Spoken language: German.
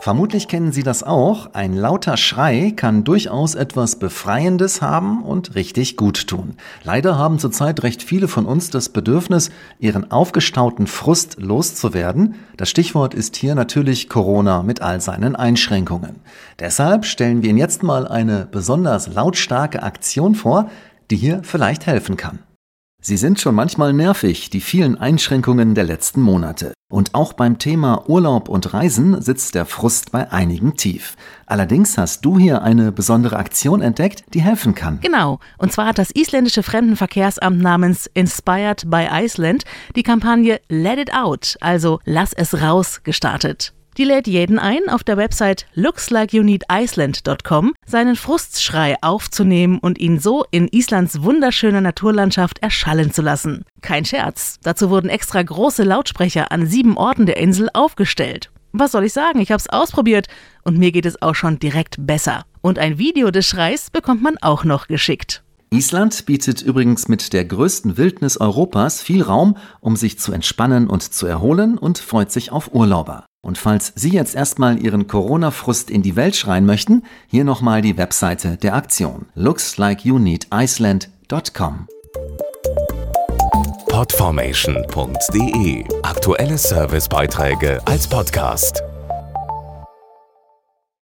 Vermutlich kennen Sie das auch. Ein lauter Schrei kann durchaus etwas Befreiendes haben und richtig gut tun. Leider haben zurzeit recht viele von uns das Bedürfnis, ihren aufgestauten Frust loszuwerden. Das Stichwort ist hier natürlich Corona mit all seinen Einschränkungen. Deshalb stellen wir Ihnen jetzt mal eine besonders lautstarke Aktion vor, die hier vielleicht helfen kann. Sie sind schon manchmal nervig, die vielen Einschränkungen der letzten Monate. Und auch beim Thema Urlaub und Reisen sitzt der Frust bei einigen tief. Allerdings hast du hier eine besondere Aktion entdeckt, die helfen kann. Genau. Und zwar hat das isländische Fremdenverkehrsamt namens Inspired by Iceland die Kampagne Let It Out, also Lass es raus, gestartet. Die lädt jeden ein, auf der Website lookslikeyounidiceland.com seinen Frustschrei aufzunehmen und ihn so in Islands wunderschöner Naturlandschaft erschallen zu lassen. Kein Scherz, dazu wurden extra große Lautsprecher an sieben Orten der Insel aufgestellt. Was soll ich sagen, ich hab's ausprobiert und mir geht es auch schon direkt besser. Und ein Video des Schreis bekommt man auch noch geschickt. Island bietet übrigens mit der größten Wildnis Europas viel Raum, um sich zu entspannen und zu erholen und freut sich auf Urlauber. Und falls Sie jetzt erstmal Ihren Corona-Frust in die Welt schreien möchten, hier nochmal die Webseite der Aktion lookslikeyounneediceland.com. Podformation.de Aktuelle Servicebeiträge als Podcast.